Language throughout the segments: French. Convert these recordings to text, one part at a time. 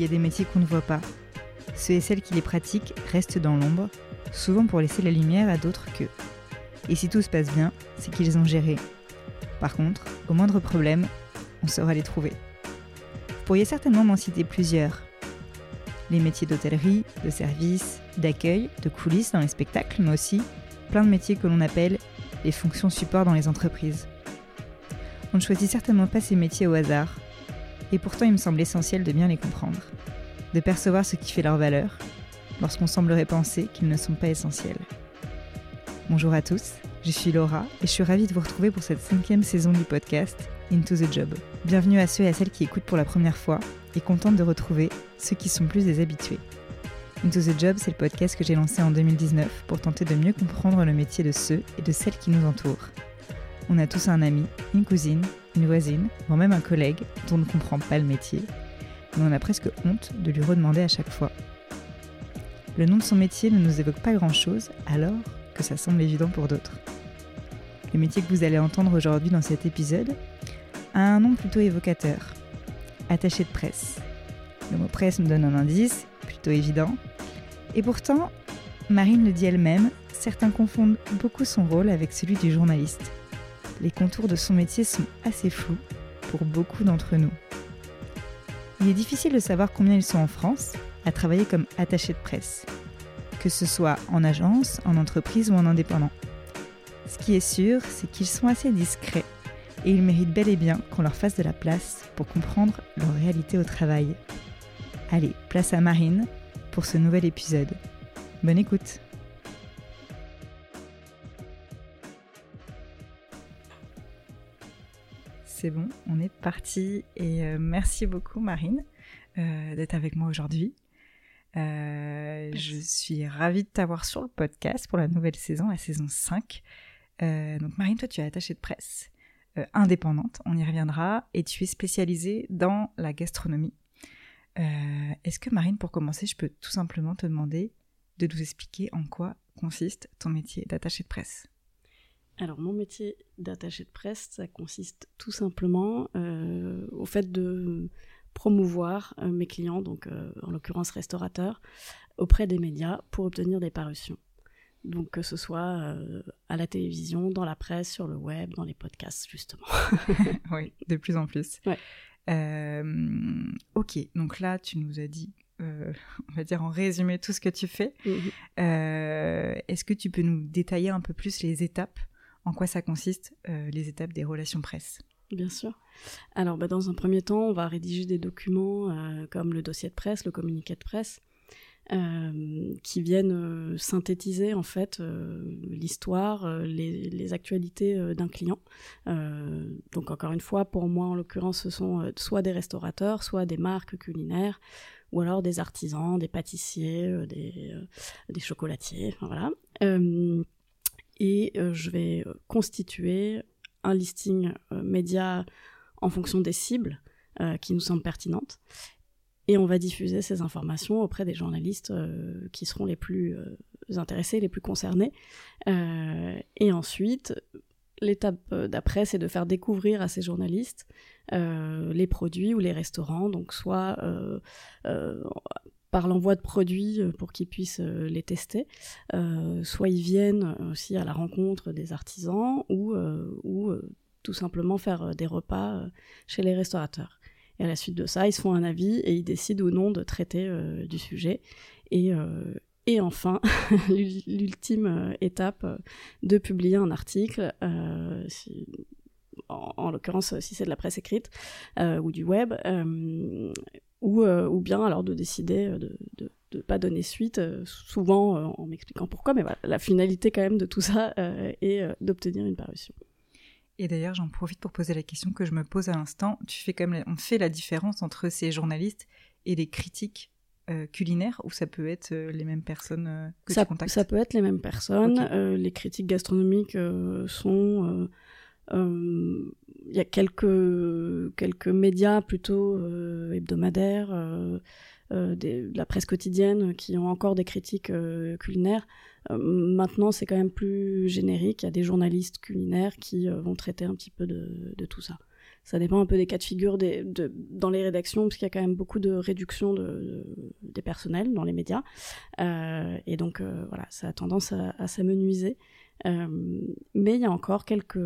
il y a des métiers qu'on ne voit pas. Ceux et celles qui les pratiquent restent dans l'ombre, souvent pour laisser la lumière à d'autres qu'eux. Et si tout se passe bien, c'est qu'ils ont géré. Par contre, au moindre problème, on saura les trouver. Vous pourriez certainement m'en citer plusieurs. Les métiers d'hôtellerie, de service, d'accueil, de coulisses dans les spectacles, mais aussi plein de métiers que l'on appelle les fonctions support dans les entreprises. On ne choisit certainement pas ces métiers au hasard, et pourtant il me semble essentiel de bien les comprendre, de percevoir ce qui fait leur valeur, lorsqu'on semblerait penser qu'ils ne sont pas essentiels. Bonjour à tous, je suis Laura et je suis ravie de vous retrouver pour cette cinquième saison du podcast Into the Job. Bienvenue à ceux et à celles qui écoutent pour la première fois et contente de retrouver ceux qui sont plus des habitués. Into the Job, c'est le podcast que j'ai lancé en 2019 pour tenter de mieux comprendre le métier de ceux et de celles qui nous entourent. On a tous un ami, une cousine, une voisine, voire même un collègue dont on ne comprend pas le métier, mais on a presque honte de lui redemander à chaque fois. Le nom de son métier ne nous évoque pas grand-chose, alors que ça semble évident pour d'autres. Le métier que vous allez entendre aujourd'hui dans cet épisode a un nom plutôt évocateur, attaché de presse. Le mot presse me donne un indice, plutôt évident, et pourtant, Marine le dit elle-même, certains confondent beaucoup son rôle avec celui du journaliste. Les contours de son métier sont assez flous pour beaucoup d'entre nous. Il est difficile de savoir combien ils sont en France à travailler comme attaché de presse, que ce soit en agence, en entreprise ou en indépendant. Ce qui est sûr, c'est qu'ils sont assez discrets et ils méritent bel et bien qu'on leur fasse de la place pour comprendre leur réalité au travail. Allez, place à Marine pour ce nouvel épisode. Bonne écoute C'est bon, on est parti et euh, merci beaucoup Marine euh, d'être avec moi aujourd'hui. Euh, je suis ravie de t'avoir sur le podcast pour la nouvelle saison, la saison 5. donc Marine, toi tu es attachée de presse indépendante, on y reviendra, et tu es spécialisée dans la gastronomie. Est-ce que Marine, pour commencer, je peux tout simplement te demander de nous expliquer en quoi consiste ton métier d'attaché de presse? Alors mon métier d'attaché de presse, ça consiste tout simplement euh, au fait de promouvoir euh, mes clients, donc euh, en l'occurrence restaurateurs, auprès des médias pour obtenir des parutions. Donc que ce soit à la télévision, dans la presse, sur le web, dans les podcasts justement. oui, de plus en plus. ok, donc là tu nous as dit on va dire en résumé tout ce que tu fais. Mhm. Est-ce que tu peux nous détailler un peu plus les étapes en quoi ça consiste, euh, les étapes des relations presse Bien sûr. Alors, bah, dans un premier temps, on va rédiger des documents euh, comme le dossier de presse, le communiqué de presse, euh, qui viennent synthétiser en fait l'histoire, les, actualités d'un client. donc encore une fois, pour moi en l'occurrence, ce sont soit des restaurateurs, soit des marques culinaires, ou alors des artisans, des pâtissiers, des, chocolatiers, voilà et euh, je vais euh, constituer un listing euh, média en fonction des cibles qui nous semblent pertinentes et on va diffuser ces informations auprès des journalistes qui seront les plus intéressés, les plus concernés. et ensuite, l'étape d'après, c'est de faire découvrir à ces journalistes les produits ou les restaurants, donc soit par l'envoi de produits euh, pour qu'ils puissent euh, les tester. Euh, soit ils viennent aussi à la rencontre des artisans ou, ou tout simplement faire des repas chez les restaurateurs. Et à la suite de ça, ils se font un avis et ils décident ou non de traiter du sujet. Et, enfin, l'ultime étape de publier un article, en, l'occurrence si c'est de la presse écrite ou du web, ou bien alors de décider euh, de ne pas donner suite, euh, souvent en m'expliquant pourquoi, mais voilà, la finalité quand même de tout ça est d'obtenir une parution. Et d'ailleurs, j'en profite pour poser la question que je me pose à l'instant. Tu fais comme on fait la différence entre ces journalistes et les critiques culinaires ou ça peut être les mêmes personnes que ça, tu contactes? Ça peut être les mêmes personnes. les critiques gastronomiques sont il y a quelques, quelques médias plutôt euh, hebdomadaires, euh, euh, de la presse quotidienne qui ont encore des critiques culinaires. maintenant, c'est quand même plus générique. Il y a des journalistes culinaires qui vont traiter un petit peu de, tout ça. ça dépend un peu des cas de figure dans les rédactions, parce qu'il y a quand même beaucoup de réduction de, des personnels dans les médias. Euh, et donc, euh, voilà, ça a tendance à s'amenuiser. Euh, mais il y a encore quelques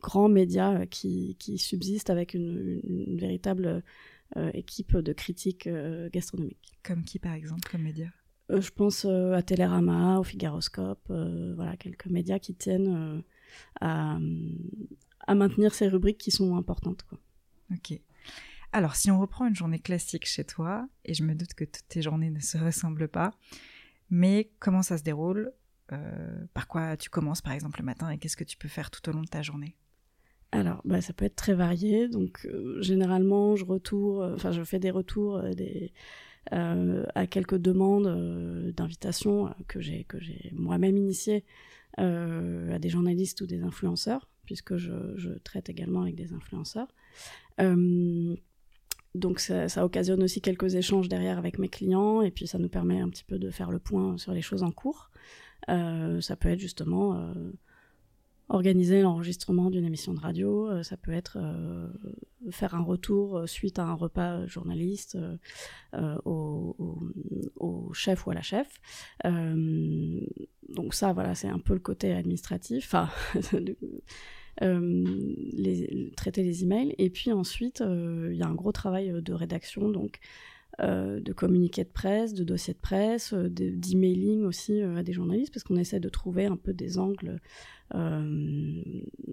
grands médias qui, qui subsistent avec une, une véritable euh, équipe de critiques euh, gastronomiques. Comme qui, par exemple, comme médias Je pense à Télérama, au Figaroscope, voilà, quelques médias qui tiennent à à maintenir ces rubriques qui sont importantes. Quoi. Ok. Alors, si on reprend une journée classique chez toi, et je me doute que toutes tes journées ne se ressemblent pas, mais comment ça se déroule? Euh, Par quoi tu commences, par exemple, le matin, et qu'est-ce que tu peux faire tout au long de ta journée? Alors, bah, ça peut être très varié. Donc, euh, généralement, je retour, euh, enfin, je fais des retours à quelques demandes d'invitation que j'ai que j'ai moi-même initiées à des journalistes ou des influenceurs puisque je, traite également avec des influenceurs. Donc ça, occasionne aussi quelques échanges derrière avec mes clients et puis ça nous permet un petit peu de faire le point sur les choses en cours. Euh, ça peut être justement euh, organiser l'enregistrement d'une émission de radio, ça peut être faire un retour suite à un repas journaliste au, chef ou à la chef. donc ça, voilà, c'est un peu le côté administratif. Enfin, Euh, les, traiter les emails. Et puis ensuite, euh, il y a un gros travail euh, de rédaction, donc de communiqués de presse, de dossiers de presse, d'emailing aussi à des journalistes, parce qu'on essaie de trouver un peu des angles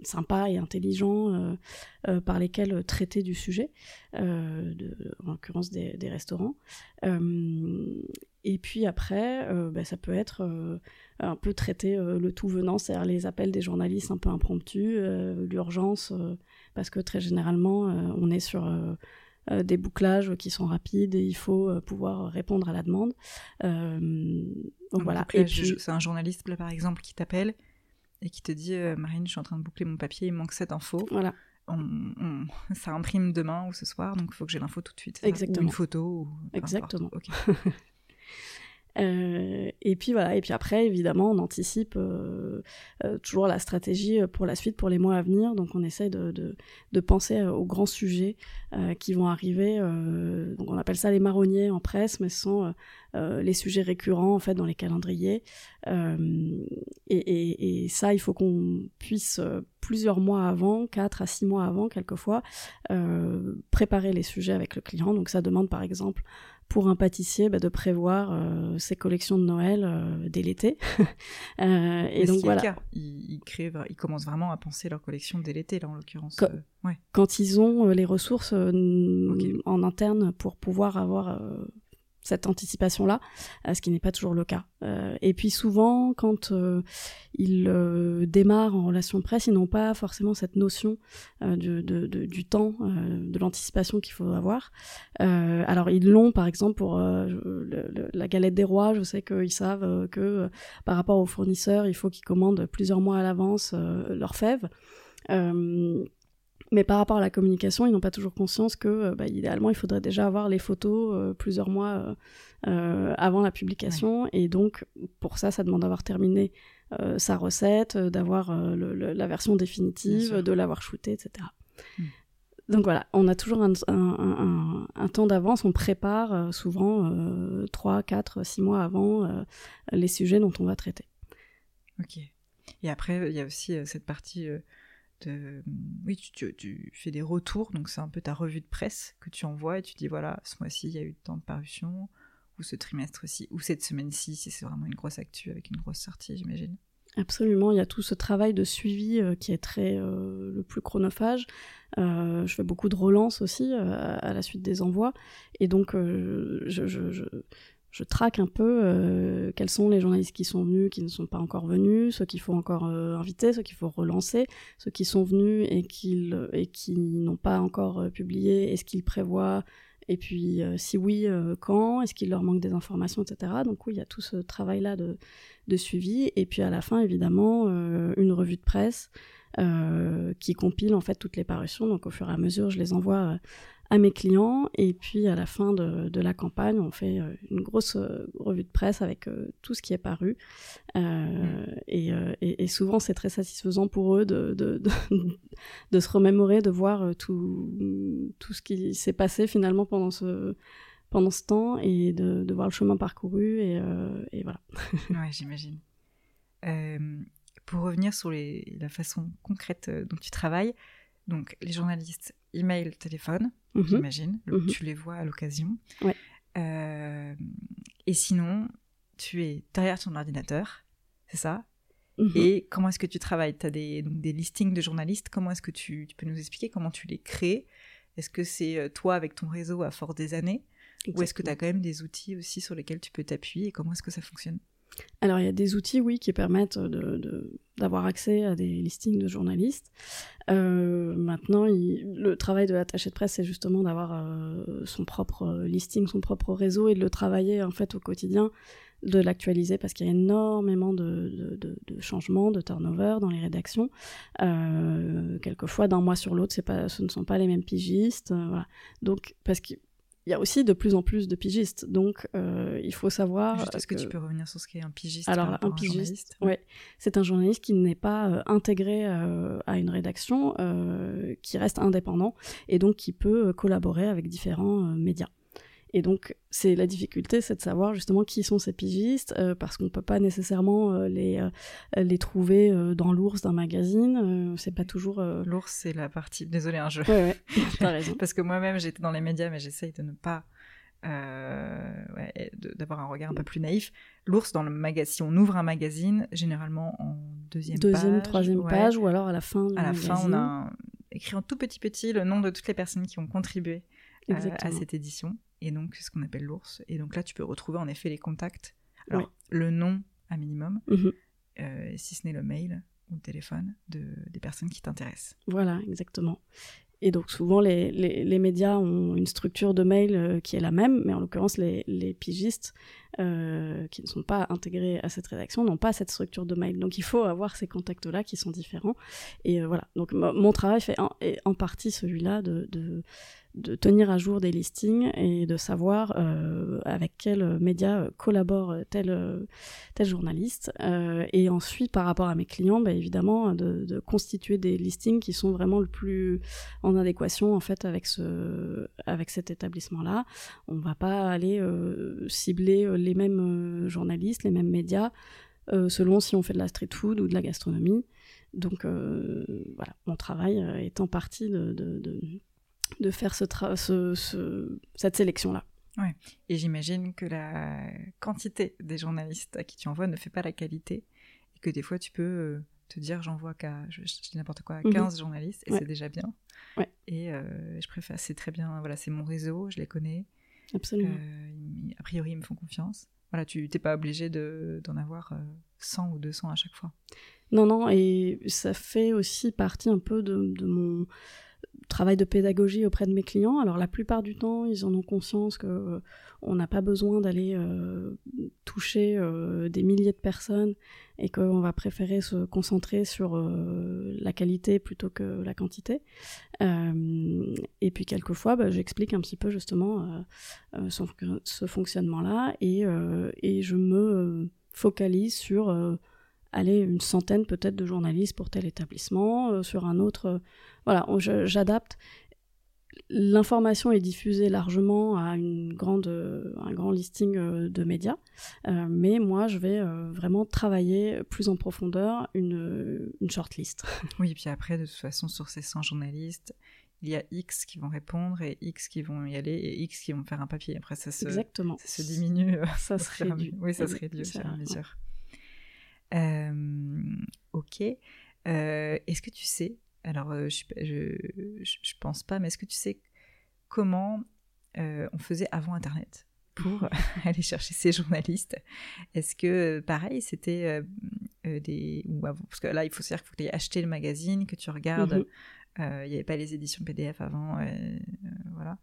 sympas et intelligents par lesquels traiter du sujet, en l'occurrence des, restaurants. et puis après, bah, ça peut être un peu traiter euh, le tout venant, c'est-à-dire les appels des journalistes un peu impromptus, euh, l'urgence, euh, parce que très généralement, on est sur des bouclages qui sont rapides et il faut pouvoir répondre à la demande. donc voilà. c'est un journaliste, là, par exemple, qui t'appelle et qui te dit Marine, je suis en train de boucler mon papier, il manque cette info. Voilà. On, ça imprime demain ou ce soir, donc il faut que j'ai l'info tout de suite. Exactement. Ou une photo. Ou Exactement. Euh, et puis voilà, et puis après, évidemment, on anticipe euh, euh, toujours la stratégie pour la suite, pour les mois à venir. Donc on essaie de, de, penser aux grands sujets qui vont arriver. donc on appelle ça les marronniers en presse, mais ce sont les sujets récurrents en fait dans les calendriers. Et, et, et, ça, il faut qu'on puisse plusieurs mois avant, quatre à six mois avant, quelquefois, préparer les sujets avec le client. Donc ça demande par exemple pour un pâtissier bah, de prévoir euh, ses collections de Noël euh, dès l'été. euh, et donc voilà. Ils, créent, ils commencent vraiment à penser leur collection dès l'été là en l'occurrence. Quand, euh, quand, ils ont les ressources en interne pour pouvoir avoir cette anticipation-là, euh, ce qui n'est pas toujours le cas. Euh, et puis souvent, quand euh, ils démarrent en relation presse, ils n'ont pas forcément cette notion du, du, temps, de l'anticipation qu'il faut avoir. alors ils l'ont, par exemple, pour la galette des rois, je sais qu'ils savent que par rapport aux fournisseurs, il faut qu'ils commandent plusieurs mois à l'avance leurs fèves. Mais par rapport à la communication, ils n'ont pas toujours conscience que, euh, bah, idéalement, il faudrait déjà avoir les photos euh, plusieurs mois euh, avant la publication. Et donc, pour ça, ça demande d'avoir terminé sa recette, d'avoir la version définitive, de l'avoir shootée, etc. Hmm. Donc voilà, on a toujours un, un temps d'avance, on prépare souvent 3, 4, 6 mois avant les sujets dont on va traiter. Ok. Et après, il y a aussi cette partie oui, tu, fais des retours, donc c'est un peu ta revue de presse que tu envoies et tu dis voilà, ce mois-ci il y a eu tant de parutions, ou ce trimestre-ci, ou cette semaine-ci, si c'est vraiment une grosse actu avec une grosse sortie, j'imagine. Absolument, il y a tout ce travail de suivi euh, qui est très euh, le plus chronophage. Euh, je fais beaucoup de relances aussi à la suite des envois, et donc je, je, je traque un peu euh, quels sont les journalistes qui sont venus, qui ne sont pas encore venus, ceux qu'il faut encore euh, inviter, ceux qu'il faut relancer, ceux qui sont venus et, et qui n'ont pas encore euh, publié, est-ce qu'ils prévoient, et puis si oui, quand, est-ce qu'il leur manque des informations, etc. Donc oui, il y a tout ce travail-là de, de, suivi, et puis à la fin, évidemment, une revue de presse qui compile en fait toutes les parutions, donc au fur et à mesure, je les envoie à mes clients. Et puis à la fin de, la campagne, on fait une grosse revue de presse avec tout ce qui est paru. Mm. Et, souvent, c'est très satisfaisant pour eux de, de, se remémorer, de voir tout, tout ce qui s'est passé finalement pendant ce pendant ce temps et de, voir le chemin parcouru et, et voilà. ouais, j'imagine. Euh, pour revenir sur les, la façon concrète euh, dont tu travailles, donc les journalistes, email, téléphone, mhm. j'imagine, mhm. tu les vois à l'occasion. Euh, et sinon, tu es derrière ton ordinateur, c'est ça? Mhm. Et comment est-ce que tu travailles? Tu as des, des listings de journalistes, comment est-ce que tu, tu, peux nous expliquer comment tu les crées? Est-ce que c'est toi avec ton réseau à force des années? Ou est-ce que tu as quand même des outils aussi sur lesquels tu peux t'appuyer? Et comment est-ce que ça fonctionne? Alors il y a des outils, oui, qui permettent d'avoir accès à des listings de journalistes. Euh, maintenant, le travail de l'attaché de presse, c'est justement d'avoir euh, son propre listing, son propre réseau et de le travailler en fait au quotidien, de l'actualiser parce qu'il y a énormément de, changements, de turnover dans les rédactions. Euh, quelquefois, d'un mois sur l'autre, ce ne sont pas les mêmes pigistes. Donc, parce que il y a aussi de plus en plus de pigistes. Donc, euh, il faut savoir. est-ce que... tu peux revenir sur ce qu'est un pigiste Alors, un pigiste, ouais. c'est un journaliste qui n'est pas euh, intégré euh, à une rédaction, qui reste indépendant et donc qui peut collaborer avec différents médias. Et donc, c'est la difficulté, c'est de savoir justement qui sont ces pigistes, euh, parce qu'on ne peut pas nécessairement euh, les, euh, les trouver dans l'ours d'un magazine. c'est pas toujours. L'ours, c'est la partie. Désolé, un jeu. Ouais, ouais, t'as raison. parce que moi-même, j'étais dans les médias, mais j'essaye de ne pas. d'avoir un regard un peu plus naïf. L'ours, dans le magazine, si on ouvre un magazine, généralement en deuxième, page. Deuxième, troisième page, ou alors à la fin. à la fin, on a écrit en tout petit petit le nom de toutes les personnes qui ont contribué à cette édition et donc c'est ce qu'on appelle l'ours. Et donc là, tu peux retrouver en effet les contacts. Alors, le nom à minimum, mhm. euh, si ce n'est le mail ou le téléphone de, des personnes qui t'intéressent. Voilà, exactement. Et donc souvent, les, les, médias ont une structure de mail euh, qui est la même, mais en l'occurrence, les, les pigistes euh, qui ne sont pas intégrés à cette rédaction n'ont pas cette structure de mail. Donc il faut avoir ces contacts-là qui sont différents. Et voilà, donc mon travail fait est en partie celui-là de, de de tenir à jour des listings et de savoir euh, avec quel média collabore tel, tel journaliste. Euh, et ensuite, par rapport à mes clients, bah, évidemment, de, constituer des listings qui sont vraiment le plus en adéquation en fait avec, ce, avec cet établissement-là. On ne va pas aller euh, cibler les mêmes journalistes, les mêmes médias, selon si on fait de la street food ou de la gastronomie. Donc voilà, mon travail est en partie de de faire ce ce, cette sélection-là. Ouais. Et j'imagine que la quantité des journalistes à qui tu envoies ne fait pas la qualité et que des fois tu peux euh, te dire j'envoie qu'à, je, dis n'importe quoi, 15 mhm. journalistes et c'est déjà bien. Ouais. Et euh, je préfère, c'est très bien, voilà, c'est mon réseau, je les connais. Absolument. Euh, a priori, ils me font confiance. Voilà, tu n'es pas obligé de, d'en avoir 100 ou 200 à chaque fois. Non, non, et ça fait aussi partie un peu de, de mon travail de pédagogie auprès de mes clients. Alors la plupart du temps, ils en ont conscience que euh, on n'a pas besoin d'aller euh, toucher euh, des milliers de personnes et qu'on va préférer se concentrer sur la qualité plutôt que la quantité. et puis quelquefois, bah, j'explique un petit peu justement ce fonctionnement-là et, et, je me focalise sur aller une centaine peut-être de journalistes pour tel établissement, euh, sur un autre. Euh, voilà, j'adapte. L'information est diffusée largement à une grande, un grand listing euh, de médias, mais moi je vais vraiment travailler plus en profondeur une, une shortlist. Oui, et puis après, de toute façon, sur ces 100 journalistes, il y a X qui vont répondre et X qui vont y aller et X qui vont faire un papier. Après, ça se, Exactement. Ça se diminue. Ça se réduit. Oui, ça se réduit, bien sûr. Euh, ok. Euh, est-ce que tu sais, alors euh, je, je, je, pense pas, mais est-ce que tu sais comment on faisait avant Internet pour aller chercher ces journalistes? Est-ce que, pareil, c'était des... Ou parce que là, il faut se dire qu'il faut que tu aies acheté le magazine, que tu regardes... Mhm. Il n'y avait pas les éditions PDF avant, voilà,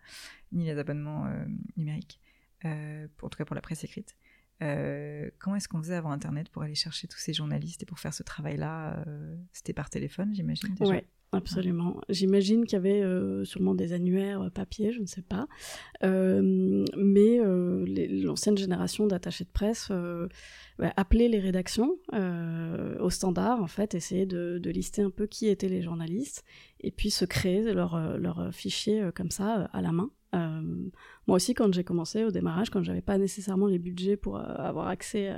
ni les abonnements numériques, en tout cas pour la presse écrite. Euh, comment est-ce qu'on faisait avant Internet pour aller chercher tous ces journalistes et pour faire ce travail-là euh, C'était par téléphone, j'imagine déjà absolument. J'imagine qu'il y avait euh, sûrement des annuaires papier, je ne sais pas. Euh, mais l'ancienne génération d'attachés de presse bah, appelait les rédactions au standard, en fait, essayer de, lister un peu qui étaient les journalistes, et puis se créer leur, leur fichier comme ça à la main. Moi aussi, quand j'ai commencé au démarrage, quand j'avais pas nécessairement les budgets pour avoir accès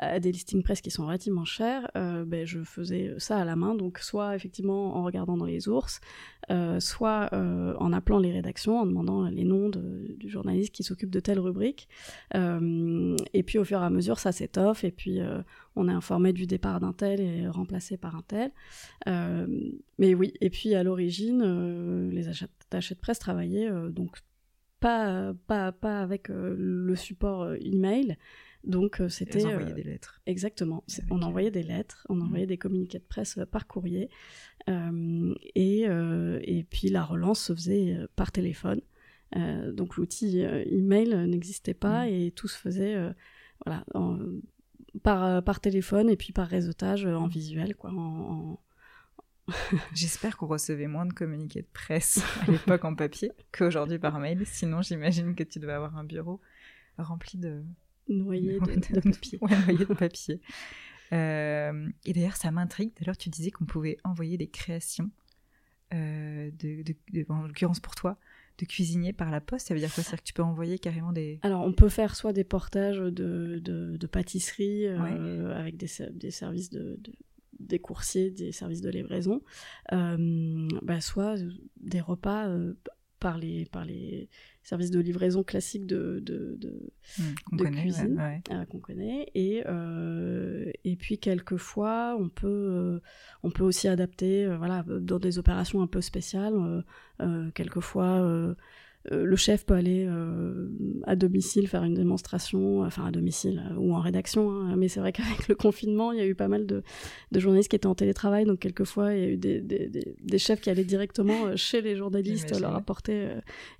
à des listings presse qui sont relativement chers, euh, ben, je faisais ça à la main, donc soit effectivement en regardant dans les ours, euh, soit euh, en appelant les rédactions, en demandant les noms du journaliste qui s'occupe de telle rubrique. et puis au fur et à mesure, ça s'étoffe, et puis on est informé du départ d'un tel et remplacé par un tel. mais oui, et puis à l'origine, les attachés de presse travaillaient donc pas, pas, pas avec le support email, donc euh, c'était. On envoyait euh, des lettres. Exactement. On envoyait des lettres, on mmh. envoyait des communiqués de presse euh, par courrier, et, et puis la relance se faisait par téléphone. donc l'outil email n'existait pas mmh. et tout se faisait voilà par, par téléphone et puis par réseautage en visuel quoi. J'espère qu'on recevait moins de communiqués de presse à l'époque en papier qu'aujourd'hui par mail. Sinon, j'imagine que tu devais avoir un bureau rempli de, noyé de, papier. noyé de papier. Euh, et d'ailleurs, ça m'intrigue. D'ailleurs, tu disais qu'on pouvait envoyer des créations, euh, de, en l'occurrence pour toi, de cuisinier par la poste. Ça veut dire quoi? C'est-à-dire que tu peux envoyer carrément des. Alors, on peut faire soit des portages de, de, pâtisserie euh, avec des, des services de, des coursiers, des services de livraison, bah, soit des repas par les, par les services de livraison classiques de, de, de, mmh, cuisine euh, qu'on connaît. Et, euh, et puis quelquefois, on peut, euh, on peut aussi adapter voilà, dans des opérations un peu spéciales. quelquefois, euh, le chef peut aller euh, à domicile faire une démonstration, enfin à domicile euh, ou en rédaction, hein. mais c'est vrai qu'avec le confinement, il y a eu pas mal de, journalistes qui étaient en télétravail, donc quelquefois il y a eu des, chefs qui allaient directement chez les journalistes, leur apporter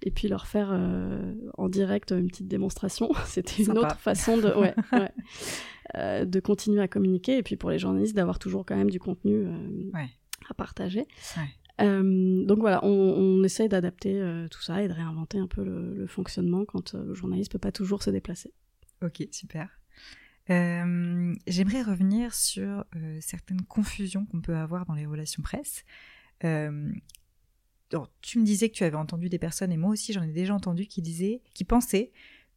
et puis leur faire en direct une petite démonstration. C'était une autre façon de, de continuer à communiquer et puis pour les journalistes d'avoir toujours quand même du contenu à partager. Euh, donc voilà, on, essaye d'adapter euh, tout ça et de réinventer un peu le, fonctionnement quand euh, le journaliste peut pas toujours se déplacer. Ok, super. J'aimerais revenir sur certaines confusions qu'on peut avoir dans les relations presse. tu me disais que tu avais entendu des personnes, et moi aussi j'en ai déjà entendu, qui disaient, qui pensaient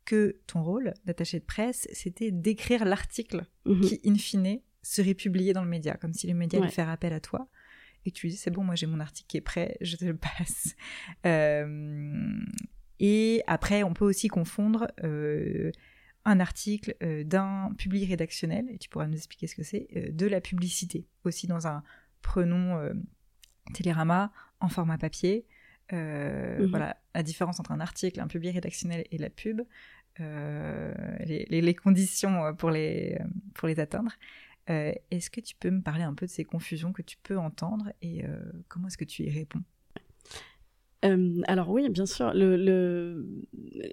que ton rôle d'attaché de presse, c'était d'écrire l'article mhm. qui, in fine, serait publié dans le média, comme si le média allait faire appel à toi et tu dis c'est bon, moi j'ai mon article qui est prêt, je te le passe. Euh, et après, on peut aussi confondre euh, un article euh, d'un public rédactionnel, et tu pourras nous expliquer ce que c'est, de la publicité. Aussi dans un, prenons Télérama en format papier. Mhm. Voilà, la différence entre un article, un public rédactionnel et la pub. Les, les, conditions pour les, pour les atteindre. Euh, est-ce que tu peux me parler un peu de ces confusions que tu peux entendre et euh, comment est-ce que tu y réponds? Euh, alors oui, bien sûr.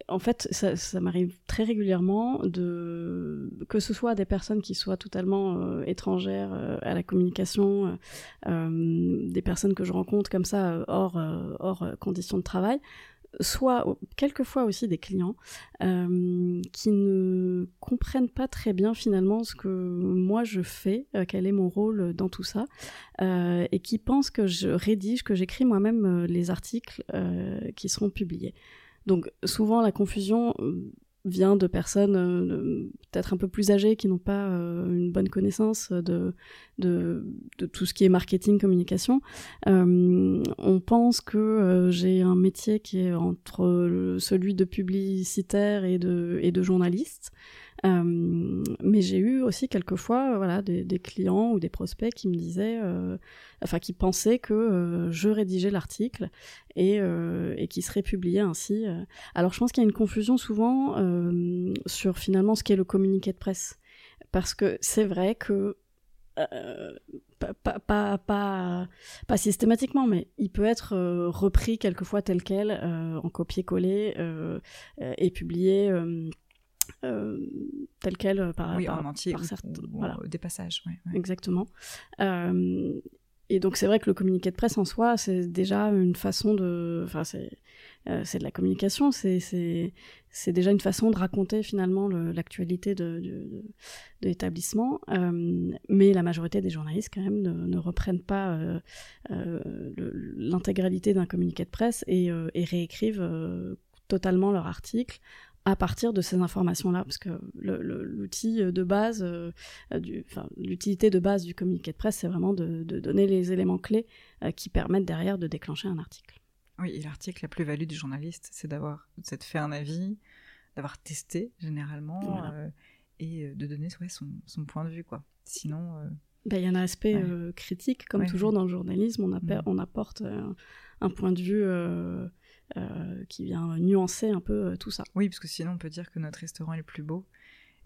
En fait, ça, m'arrive très régulièrement que ce soit des personnes qui soient totalement étrangères à la communication, des personnes que je rencontre comme ça hors conditions de travail, soit quelquefois aussi des clients euh, qui ne comprennent pas très bien finalement ce que moi je fais, euh, quel est mon rôle dans tout ça, euh, et qui pensent que je rédige, que j'écris moi-même les articles qui seront publiés. Donc souvent la confusion vient de personnes euh, peut-être un peu plus âgées qui n'ont pas euh, une bonne connaissance de, de, tout ce qui est marketing, communication. Euh, on pense que j'ai un métier qui est entre celui de publicitaire et de, et de journaliste. Euh, mais j'ai eu aussi quelquefois voilà, des, clients ou des prospects qui me disaient, euh, enfin qui pensaient que euh, je rédigeais l'article et, et qui serait publié ainsi. Alors je pense qu'il y a une confusion souvent sur finalement ce qu'est le communiqué de presse. Parce que c'est vrai que pas, systématiquement, mais il peut être repris quelquefois tel quel, en copier-coller et publié euh, tel quel euh, par, oui, en entier, par, des passages. Exactement. Euh, et donc c'est vrai que le communiqué de presse en soi, c'est déjà une façon de, enfin c'est euh, de la communication, c'est déjà une façon de raconter finalement l'actualité de, de, l'établissement. Euh, mais la majorité des journalistes quand même ne, ne reprennent pas euh, l'intégralité d'un communiqué de presse et, et réécrivent totalement leur article à partir de ces informations-là, parce que l'outil de base, euh, l'utilité de base du communiqué de presse, c'est vraiment de, donner les éléments clés euh, qui permettent derrière de déclencher un article. Oui, et l'article, la plus-value du journaliste, c'est d'avoir fait un avis, d'avoir testé généralement, euh, et de donner son, son, point de vue, quoi. Sinon... Ben, il y a un aspect critique, comme toujours dans le journalisme, on, mm. on apporte un point de vue euh, qui vient nuancer un peu euh, tout ça. Oui, parce que sinon on peut dire que notre restaurant est le plus beau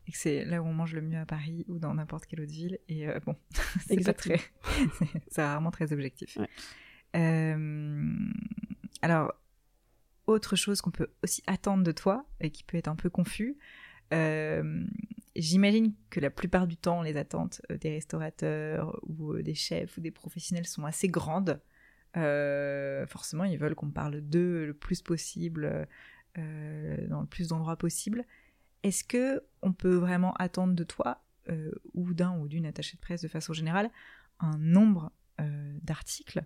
et que c'est là où on mange le mieux à Paris ou dans n'importe quelle autre ville. Et euh, bon, c'est pas très, c'est rarement très objectif. alors, autre chose qu'on peut aussi attendre de toi et qui peut être un peu confus. J'imagine que la plupart du temps, les attentes des restaurateurs ou des chefs ou des professionnels sont assez grandes. Euh, forcément, ils veulent qu'on parle d'eux le plus possible, euh, dans le plus d'endroits possible. Est-ce que on peut vraiment attendre de toi, euh, ou d'un ou d'une attachée de presse de façon générale, un nombre d'articles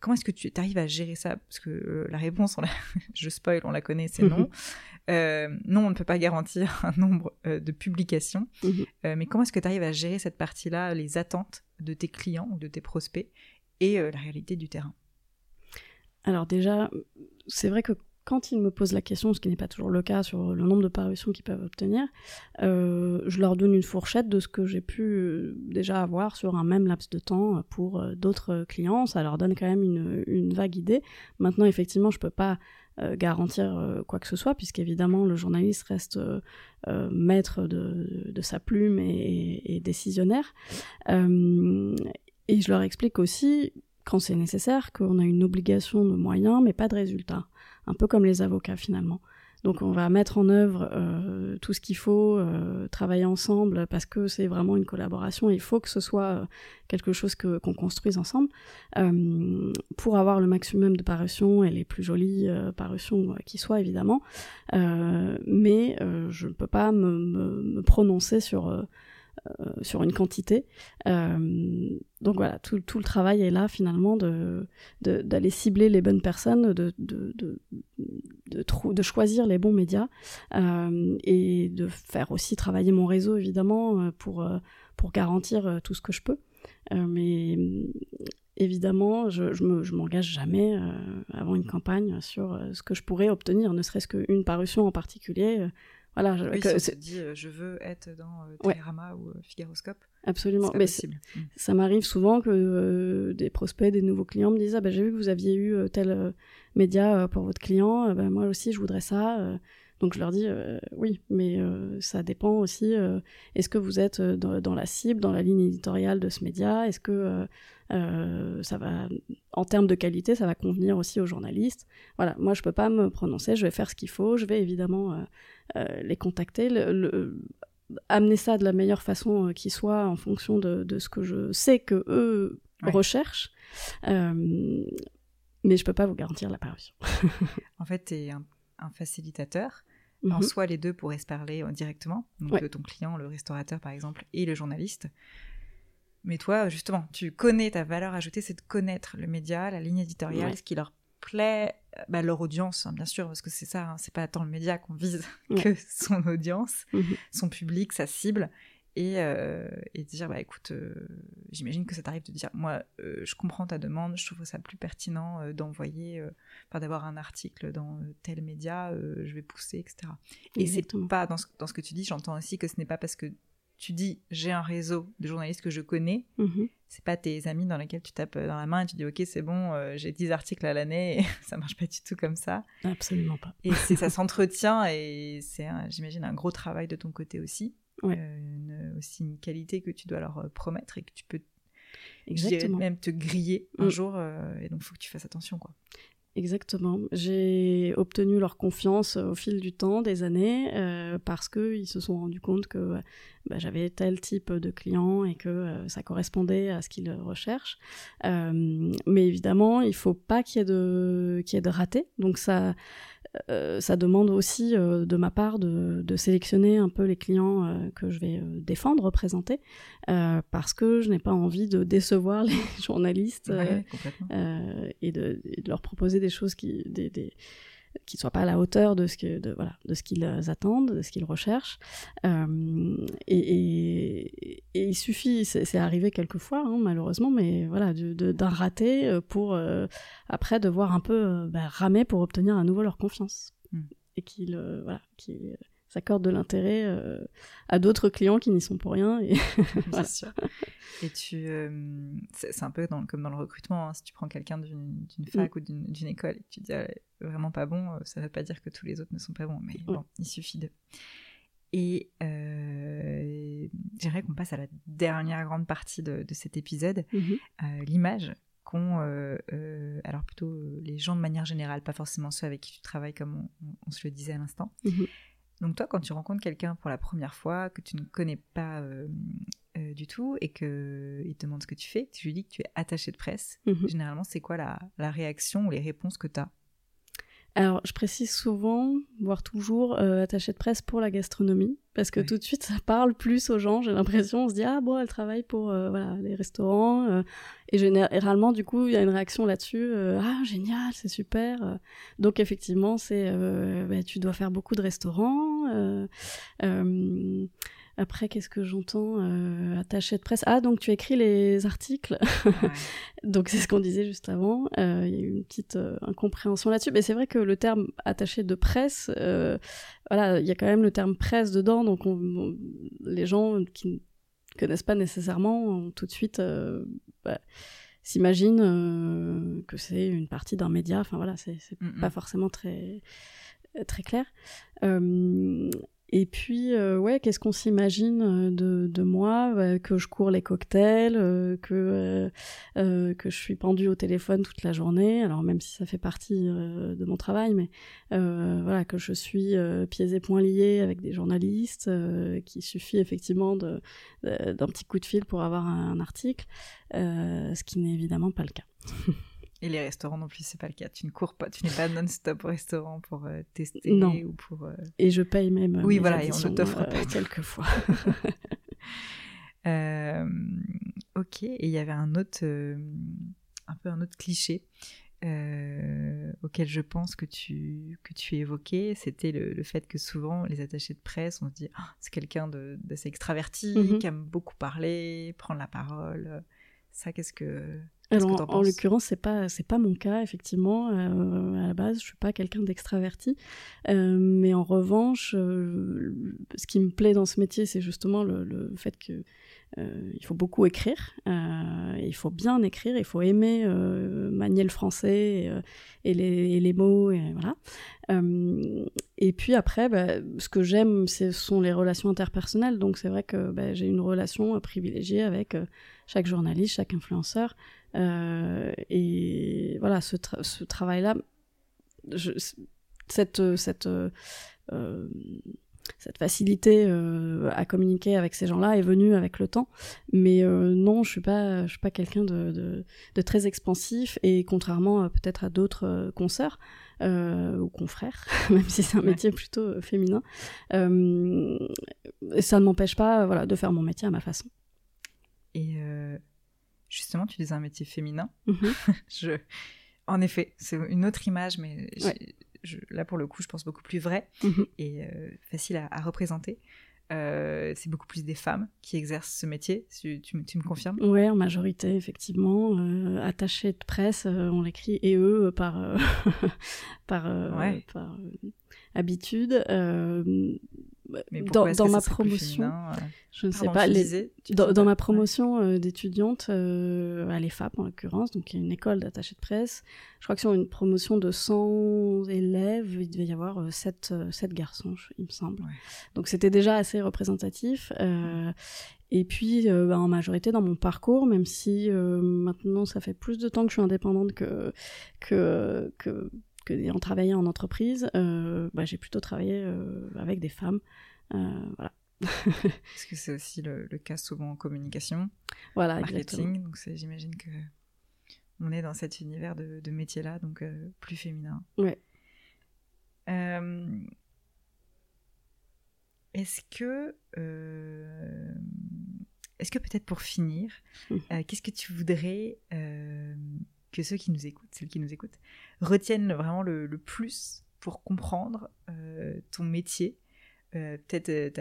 comment est-ce que tu arrives à gérer ça? Parce que la réponse, je spoil, on la connaît, c'est non. non, on ne peut pas garantir un nombre de publications. Mhm. mais comment est-ce que tu arrives à gérer cette partie-là, les attentes de tes clients ou de tes prospects? Et euh, la réalité du terrain Alors déjà, c'est vrai que quand ils me posent la question, ce qui n'est pas toujours le cas sur le nombre de parutions qu'ils peuvent obtenir, euh, je leur donne une fourchette de ce que j'ai pu euh, déjà avoir sur un même laps de temps pour d'autres clients. Ça leur donne quand même une, vague idée. Maintenant, effectivement, je ne peux pas garantir quoi que ce soit, puisqu'évidemment, le journaliste reste maître de, sa plume et, et décisionnaire. Et je leur explique aussi, quand c'est nécessaire, qu'on a une obligation de moyens, mais pas de résultats. Un peu comme les avocats finalement. Donc on va mettre en œuvre euh, tout ce qu'il faut, euh, travailler ensemble, parce que c'est vraiment une collaboration. Il faut que ce soit euh, quelque chose que, qu'on construise ensemble pour avoir le maximum de parutions et les plus jolies parutions qui soient évidemment. mais je ne peux pas me, me, me prononcer sur euh, sur une quantité. Euh, donc voilà, tout, le travail est là finalement de, d'aller cibler les bonnes personnes, de, de, de, de, choisir les bons médias euh, et de faire aussi travailler mon réseau évidemment pour, pour garantir tout ce que je peux. mais évidemment, je, je, m'engage jamais avant une campagne sur ce que je pourrais obtenir, ne serait-ce qu'une parution en particulier. Voilà, je, oui, que, si dit euh, je veux être dans euh, Télérama ou euh, Figaroscope. Absolument, mais mm. ça m'arrive souvent que des prospects, des nouveaux clients me disent ah, bah, j'ai vu que vous aviez eu tel média pour votre client, bah, moi aussi je voudrais ça. Donc je leur dis oui, mais ça dépend aussi. Est-ce que vous êtes dans, la cible, dans la ligne éditoriale de ce média? Est-ce que ça va, en termes de qualité, ça va convenir aussi aux journalistes? Voilà, moi je peux pas me prononcer. Je vais faire ce qu'il faut. Je vais évidemment euh, les contacter, le, amener ça de la meilleure façon euh, qui soit en fonction de, ce que je sais que eux recherchent. Euh, mais je peux pas vous garantir la parution. en fait, tu es un, facilitateur. En mhm. soi, les deux pourraient se parler directement. Donc, ton client, le restaurateur, par exemple, et le journaliste. Mais toi, justement, tu connais ta valeur ajoutée, c'est de connaître le média, la ligne éditoriale, ce qui leur plaît, euh, bah, leur audience, hein, bien sûr, parce que c'est ça, hein, c'est pas tant le média qu'on vise que son audience, mhm. son public, sa cible, et, euh, et dire, bah écoute, euh, j'imagine que ça t'arrive de dire, moi, je comprends ta demande, je trouve ça plus pertinent d'envoyer, enfin d'avoir un article dans tel média, je vais pousser, etc. Et c'est pas, dans ce, dans ce que tu dis, j'entends aussi que ce n'est pas parce que tu dis j'ai un réseau de journalistes que je connais, mhm. c'est pas tes amis dans lesquels tu tapes dans la main et tu dis ok c'est bon euh, j'ai 10 articles à l'année et ça marche pas du tout comme ça. Absolument pas. Et ça s'entretient et c'est j'imagine un gros travail de ton côté aussi. Euh, aussi une qualité que tu dois leur euh, promettre et que tu peux même te griller un mm. jour et donc il faut que tu fasses attention quoi. Exactement. J'ai obtenu leur confiance au fil du temps, des années, euh, parce qu'ils se sont rendus compte que bah, j'avais tel type de client et que euh, ça correspondait à ce qu'ils recherchent. Euh, mais évidemment, il faut pas qu'il y ait de, qu'il de ratés. Donc ça, euh, ça demande aussi de ma part de, de, sélectionner un peu les clients que je vais défendre, représenter, parce que je n'ai pas envie de décevoir les journalistes et, de, et, de, leur proposer des choses qui, des, des qui soient pas à la hauteur de ce que de voilà de ce qu'ils attendent de ce qu'ils recherchent euh, et, et, il suffit c'est arrivé quelquefois hein, malheureusement mais voilà d'un raté euh, pour euh, après devoir un peu bah, ramer pour obtenir à nouveau leur confiance hmm. et qu'ils voilà qu'ils s'accordent de l'intérêt euh, à d'autres clients qui n'y sont pour rien. Et, sûr. et tu, euh, c'est un peu comme dans le recrutement, hein. si tu prends quelqu'un d'une fac mm. ou d'une école et que tu dis ah, vraiment pas bon, euh, ça ne veut pas dire que tous les autres ne sont pas bons, mais bon, il suffit de. Et euh, j'aimerais qu'on passe à la dernière grande partie de, cet épisode, mm-hmm. l'image qu'ont, alors plutôt les gens de manière générale, pas forcément ceux avec qui tu travailles comme on, se le disait à l'instant. Mm-hmm. Donc toi, quand tu rencontres quelqu'un pour la première fois, que tu ne connais pas euh, euh, du tout, et qu'il te demande ce que tu fais, tu lui dis que tu es attaché de presse, mhm. généralement, c'est quoi la, la, réaction ou les réponses que tu as alors, je précise souvent, voire toujours, euh, attachée de presse pour la gastronomie, parce que tout de suite, ça parle plus aux gens. J'ai l'impression, on se dit, ah bon, elle travaille pour euh, voilà, les restaurants. Euh, et généralement, du coup, il y a une réaction là-dessus. ah, génial, c'est super. Donc, effectivement, c'est, bah, tu dois faire beaucoup de restaurants. Après, qu'est-ce que j'entends euh, Attaché de presse? Ah, donc tu écris les articles. donc c'est ce qu'on disait juste avant. Euh, il y a eu une petite euh, incompréhension là-dessus. Mais c'est vrai que le terme attaché de presse, voilà, il y a quand même le terme presse dedans. Donc les gens qui ne connaissent pas nécessairement tout de suite bah, s'imaginent que c'est une partie d'un média. Enfin voilà, c'est pas forcément très très clair. Euh, et puis, euh, ouais, qu'est-ce qu'on s'imagine euh, de, de, moi bah, Que je cours les cocktails, euh, que, que je suis pendue au téléphone toute la journée, alors même si ça fait partie de mon travail, mais voilà, que je suis pieds et poings liés avec des journalistes, qu'il suffit effectivement d'un petit coup de fil pour avoir un article, ce qui n'est évidemment pas le cas. Et les restaurants non plus, c'est pas le cas. Tu ne cours pas, tu n'es pas non-stop au restaurant pour euh, tester non. ou pour. Euh, et je paye même. Oui, voilà, et on ne t'offre pas euh, quelquefois. ok, et il y avait un autre, un peu un autre cliché auquel je pense que tu que tu évoquais, c'était le, fait que souvent les attachés de presse, on se dit ah, c'est quelqu'un d'assez extraverti, mm-hmm. qui aime beaucoup parler, prendre la parole. Ça, qu'est-ce que alors, en, l'occurrence, c'est pas c'est pas mon cas effectivement. Euh, à la base, je suis pas quelqu'un d'extraverti, euh, mais en revanche, euh, ce qui me plaît dans ce métier, c'est justement le, le, fait que il faut beaucoup écrire, il faut bien écrire, il faut aimer manier le français et, les, les, mots, et voilà. et puis après, bah, ce que j'aime, ce sont les relations interpersonnelles. Donc c'est vrai que bah, j'ai une relation privilégiée avec chaque journaliste, chaque influenceur. et voilà, ce, ce travail-là, cette, cette cette facilité euh, à communiquer avec ces gens-là est venue avec le temps. Mais euh, non, je suis pas, je suis pas quelqu'un de, de, très expansif et contrairement euh, peut-être à d'autres consoeurs ou confrères, même si c'est un métier plutôt féminin, ça ne m'empêche pas, voilà, de faire mon métier à ma façon. Et justement, tu disais un métier féminin. Je, en effet, c'est une autre image, mais là pour le coup, je pense beaucoup plus vrai mhm. et euh, facile à, représenter. Euh, c'est beaucoup plus des femmes qui exercent ce métier, tu, tu, me confirmes? Oui, en majorité, effectivement. Euh, attachées de presse, on l'écrit et eux par, par, par habitude. Dans, dans ma promotion, je ne sais pas. Les, dans, ma promotion euh, d'étudiante euh, à l'EFAP en l'occurrence, donc il y a une école d'attaché de presse. Je crois que sur une promotion de 100 élèves, il devait y avoir 7, euh, 7 garçons, il me semble. Donc c'était déjà assez représentatif. Et puis, euh, bah, en majorité, dans mon parcours, même si euh, maintenant ça fait plus de temps que je suis indépendante que, que, que, que ayant travaillé en entreprise, euh, bah, j'ai plutôt travaillé avec des femmes. voilà. Parce que c'est aussi le, cas souvent en communication, voilà, marketing. Donc j'imagine que on est dans cet univers de, de métier-là, donc plus féminin. Ouais. Est-ce que, euh, est-ce que peut-être pour finir, mmh. euh, qu'est-ce que tu voudrais euh, que ceux qui nous écoutent, celles qui nous écoutent, retiennent vraiment le, plus pour comprendre ton métier. Peut-être,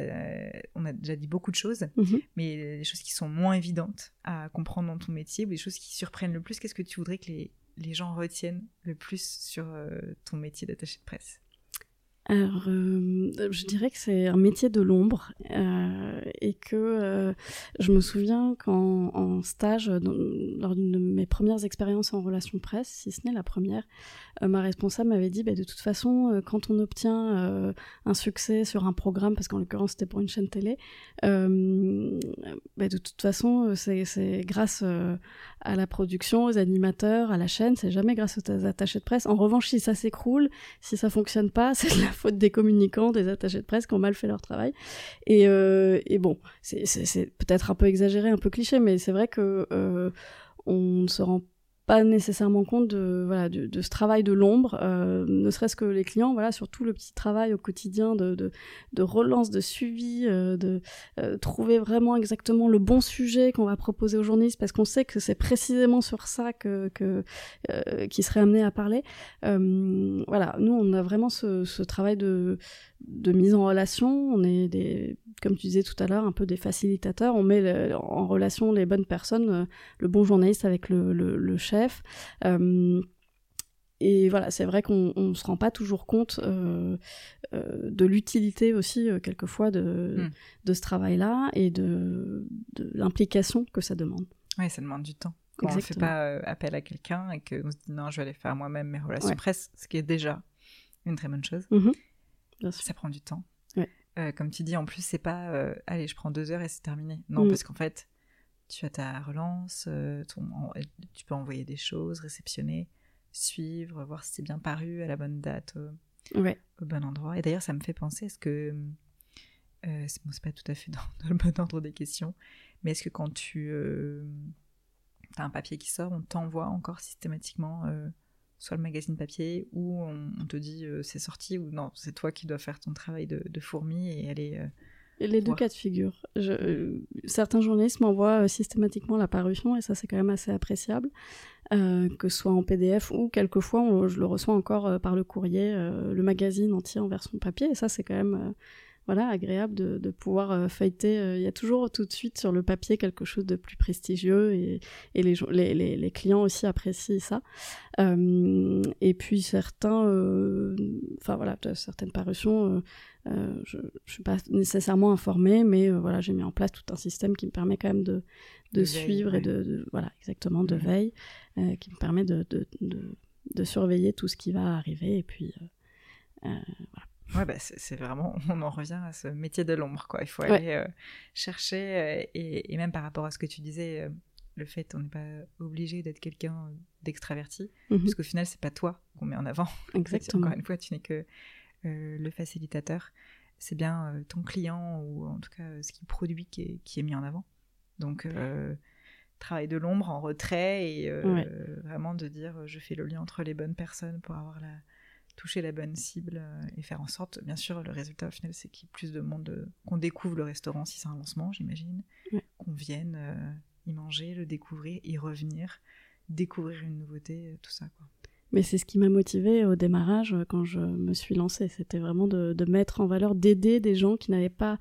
on a déjà dit beaucoup de choses, mmh mais les choses qui sont moins évidentes à comprendre dans ton métier ou des choses qui surprennent le plus, qu'est-ce que tu voudrais que les, les gens retiennent le plus sur ton métier d'attaché de presse? Alors, euh, je dirais que c'est un métier de l'ombre euh, et que euh, je me souviens qu'en en stage, lors d'une de mes premières expériences en relation presse, si ce n'est la première, ma responsable m'avait dit bah, de toute façon, quand on obtient un succès sur un programme, parce qu'en l'occurrence c'était pour une chaîne télé, bah, de toute façon c'est grâce à la production, aux animateurs, à la chaîne, c'est jamais grâce aux attachés de presse. En revanche, si ça s'écroule, si ça fonctionne pas, c'est de la faute des communicants, des attachés de presse qui ont mal fait leur travail. Et, euh, et bon, c'est peut-être un peu exagéré, un peu cliché, mais c'est vrai que euh, on ne se rend pas nécessairement compte de, voilà, de, ce travail de l'ombre, euh, ne serait-ce que les clients, voilà, surtout le petit travail au quotidien de, de, de relance, de suivi, euh, de euh, trouver vraiment exactement le bon sujet qu'on va proposer aux journalistes, parce qu'on sait que c'est précisément sur ça que, que qui serait amené à parler. voilà, nous on a vraiment ce, ce travail de, de mise en relation. On est des, comme tu disais tout à l'heure, un peu des facilitateurs. On met en relation les bonnes personnes, euh, le bon journaliste avec le, le, chef. Euh, et voilà, c'est vrai qu'on ne se rend pas toujours compte euh, de l'utilité aussi, quelquefois, de, hmm. de ce travail-là et de, de l'implication que ça demande. Oui, ça demande du temps. Quand on ne fait pas appel à quelqu'un et qu'on se dit non, je vais aller faire moi-même mes relations presse, ce qui est déjà une très bonne chose. Mm-hmm. Ça prend du temps. Euh, comme tu dis, en plus, c'est pas euh, allez, je prends deux heures et c'est terminé. Non, mm. parce qu'en fait, tu as ta relance, euh, tu peux envoyer des choses, réceptionner, suivre, voir si c'est bien paru à la bonne date, au bon endroit. Et d'ailleurs, ça me fait penser, est-ce que. c'est bon, pas tout à fait dans, le bon ordre des questions, mais est-ce que quand tu as un papier qui sort, on t'envoie encore systématiquement soit le magazine papier, ou on, te dit euh, c'est sorti, ou non, c'est toi qui dois faire ton travail de, fourmi et aller. Euh, les deux cas de figure. Euh, certains journalistes m'envoient systématiquement la parution et ça c'est quand même assez appréciable, que ce soit en PDF ou quelquefois je le reçois encore par le courrier, le magazine entier en version papier et ça c'est quand même voilà, agréable de, de pouvoir euh, feuilleter. Euh, il y a toujours tout de suite sur le papier quelque chose de plus prestigieux et, et les, les, les, clients aussi apprécient ça. Euh, et puis certains, enfin voilà, certaines parutions, je ne suis pas nécessairement informée, mais voilà, j'ai mis en place tout un système qui me permet quand même de, de, suivre et de, voilà, exactement, de veille, qui me permet de, de, de, surveiller tout ce qui va arriver et puis voilà. Ouais, bah, c'est vraiment, on en revient à ce métier de l'ombre, quoi. Il faut aller euh, chercher, euh, et, même par rapport à ce que tu disais, euh, le fait on n'est pas obligé d'être quelqu'un d'extraverti, mhm. parce qu'au final, c'est pas toi qu'on met en avant. Exactement. Encore une fois, tu n'es que le facilitateur. C'est bien ton client, ou en tout cas ce qu'il produit, qui est, qui est, mis en avant. Donc, travail de l'ombre en retrait, et vraiment de dire, je fais le lien entre les bonnes personnes pour avoir la toucher la bonne cible euh, et faire en sorte, bien sûr, le résultat au final, c'est qu'il y ait plus de monde, euh, qu'on découvre le restaurant si c'est un lancement, j'imagine, qu'on vienne euh, y manger, le découvrir, y revenir, découvrir une nouveauté, tout ça, quoi. Mais c'est ce qui m'a motivé au démarrage quand je me suis lancée. C'était vraiment de, de, mettre en valeur, d'aider des gens qui n'avaient pas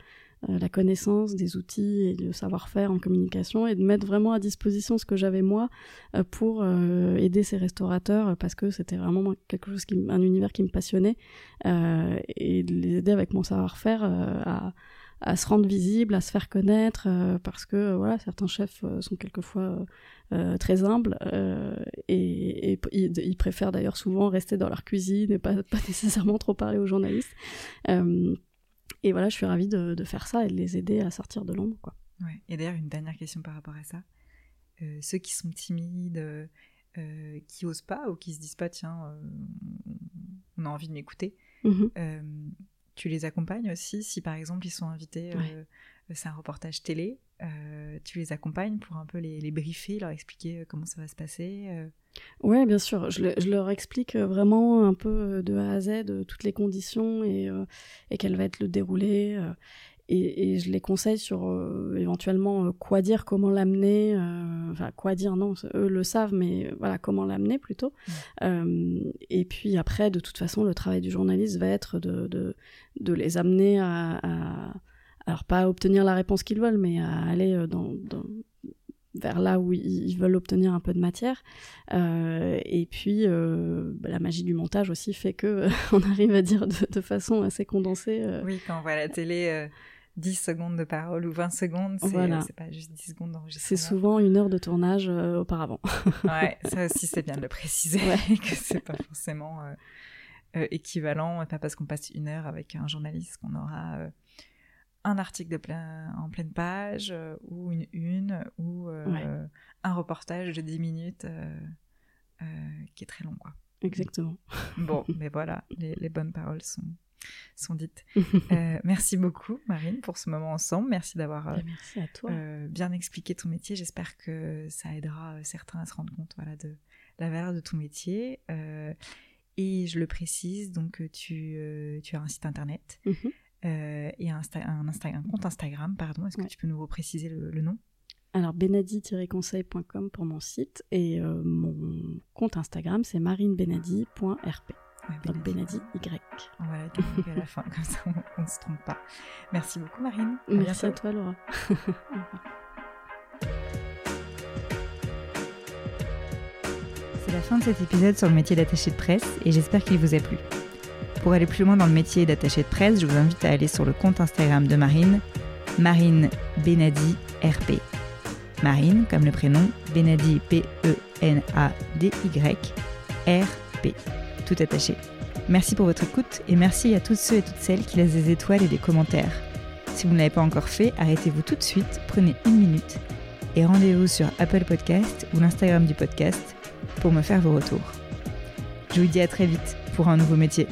la connaissance des outils et le savoir-faire en communication et de mettre vraiment à disposition ce que j'avais moi euh, pour euh, aider ces restaurateurs parce que c'était vraiment quelque chose qui un univers qui me passionnait et de les aider avec mon savoir-faire à, se rendre visible, à se faire connaître, parce que voilà, certains chefs sont quelquefois très humbles et, et ils, préfèrent d'ailleurs souvent rester dans leur cuisine et pas, pas nécessairement trop parler aux journalistes. Et voilà, je suis ravie de, faire ça et de les aider à sortir de l'ombre. Quoi. Ouais. Et d'ailleurs, une dernière question par rapport à ça. Euh, ceux qui sont timides, euh, qui osent pas ou qui se disent pas, tiens, on a envie de m'écouter, Mhm. tu les accompagnes aussi si par exemple ils sont invités, Ouais. C'est un reportage télé, tu les accompagnes pour un peu les, les briefer, leur expliquer comment ça va se passer euh. Ouais, bien sûr. Je, le- je leur explique euh, vraiment un peu euh, de A à Z euh, toutes les conditions et, euh, et quel va être le déroulé. euh, et, et je les conseille sur euh, éventuellement euh, quoi dire, comment l'amener. euh, enfin, quoi dire, non, eux le savent, mais euh, voilà, comment l'amener plutôt. Euh, et puis après, de toute façon, le travail du journaliste va être de, de, de les amener à, à- Alors, pas à obtenir la réponse qu'ils veulent, mais à aller euh, dans, dans- vers là où ils veulent obtenir un peu de matière. Euh, et puis, euh, bah, la magie du montage aussi fait que on arrive à dire de, de façon assez condensée. euh, Oui, quand on voit la télé euh, 10 secondes de parole ou 20 secondes, c'est Voilà. c'est pas juste 10 secondes c'est d'enregistrement. souvent une heure de tournage auparavant. Ouais, ça aussi c'est bien de le préciser, Ouais. que c'est pas forcément équivalent, pas parce qu'on passe une heure avec un journaliste qu'on aura un article de plein, en pleine page, euh, ou une une, ou euh, Ouais. un reportage de 10 minutes euh, qui est très long. Quoi. Exactement. Bon, mais voilà, les, les bonnes paroles sont, sont dites. Merci beaucoup Marine pour ce moment ensemble, merci d'avoir... Bah, bien expliquer ton métier. J'espère que ça aidera certains à se rendre compte voilà, de la valeur de ton métier. Et je le précise, donc tu, tu as un site internet Mhm. Euh, et un, un, compte Instagram, pardon. Est-ce que Ouais. tu peux nous repréciser le, le nom? Alors, benadi-conseil.com pour mon site et euh, mon compte Instagram, c'est marinebenadi.rp. Ouais, Donc, Benadi. Y. On va la garder à la fin, comme ça on ne se trompe pas. Merci beaucoup Marine. À Merci à toi, Laura. C'est la fin de cet épisode sur le métier d'attaché de presse et j'espère qu'il vous a plu. Pour aller plus loin dans le métier d'attaché de presse, je vous invite à aller sur le compte Instagram de Marine, Marine Benadi RP. Marine, comme le prénom, Benadi P-E-N-A-D-Y, R-P. Tout attaché. Merci pour votre écoute et merci à toutes ceux et toutes celles qui laissent des étoiles et des commentaires. Si vous ne l'avez pas encore fait, arrêtez-vous tout de suite, prenez une minute et rendez-vous sur Apple Podcast ou l'Instagram du podcast pour me faire vos retours. Je vous dis à très vite pour un nouveau métier.